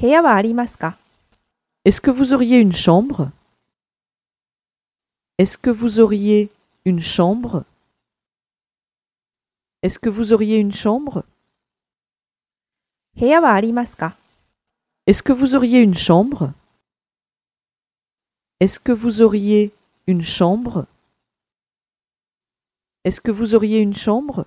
部屋はありますか？Est-ce que vous auriez une chambre? Est-ce que vous auriez une chambre? Est-ce que vous auriez une chambre? Est-ce que vous auriez une chambre? Est-ce que vous auriez une chambre? Est-ce que vous auriez une chambre?